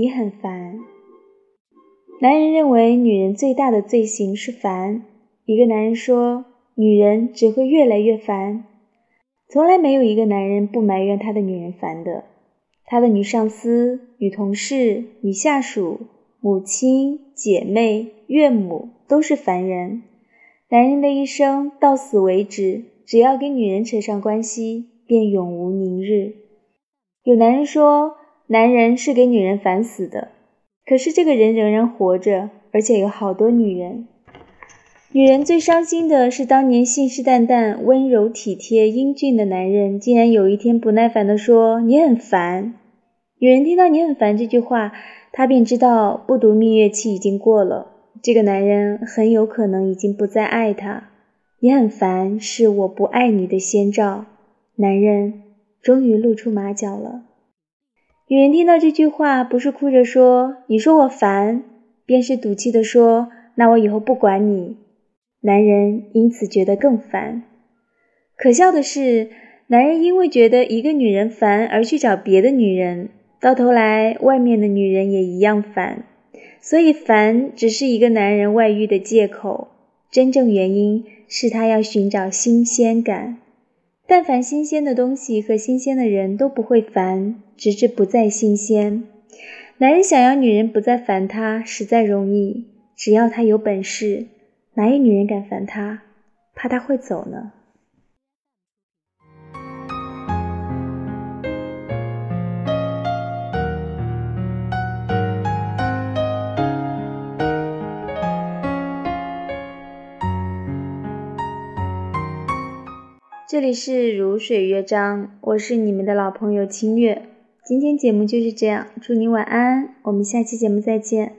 你很烦。男人认为女人最大的罪行是烦。一个男人说，女人只会越来越烦。从来没有一个男人不埋怨他的女人烦的。他的女上司、女同事、女下属、母亲、姐妹、岳母都是烦人。男人的一生到死为止，只要跟女人扯上关系，便永无宁日。有男人说，男人是给女人烦死的。可是这个人仍然活着，而且有好多女人。女人最伤心的是，当年信誓旦旦、温柔体贴、英俊的男人，竟然有一天不耐烦地说：“你很烦。”女人听到“你很烦”这句话，她便知道不读蜜月期已经过了，这个男人很有可能已经不再爱她。你很烦，是我不爱你的先兆。男人终于露出马脚了。女人听到这句话，不是哭着说“你说我烦”，便是赌气的说“那我以后不管你”。男人因此觉得更烦。可笑的是，男人因为觉得一个女人烦而去找别的女人，到头来外面的女人也一样烦。所以，烦只是一个男人外遇的借口，真正原因是他要寻找新鲜感。但凡新鲜的东西和新鲜的人都不会烦，直至不再新鲜。男人想要女人不再烦他，实在容易，只要他有本事。哪有女人敢烦他？怕他会走呢？这里是如水乐章，我是你们的老朋友清月。今天节目就是这样，祝你晚安，我们下期节目再见。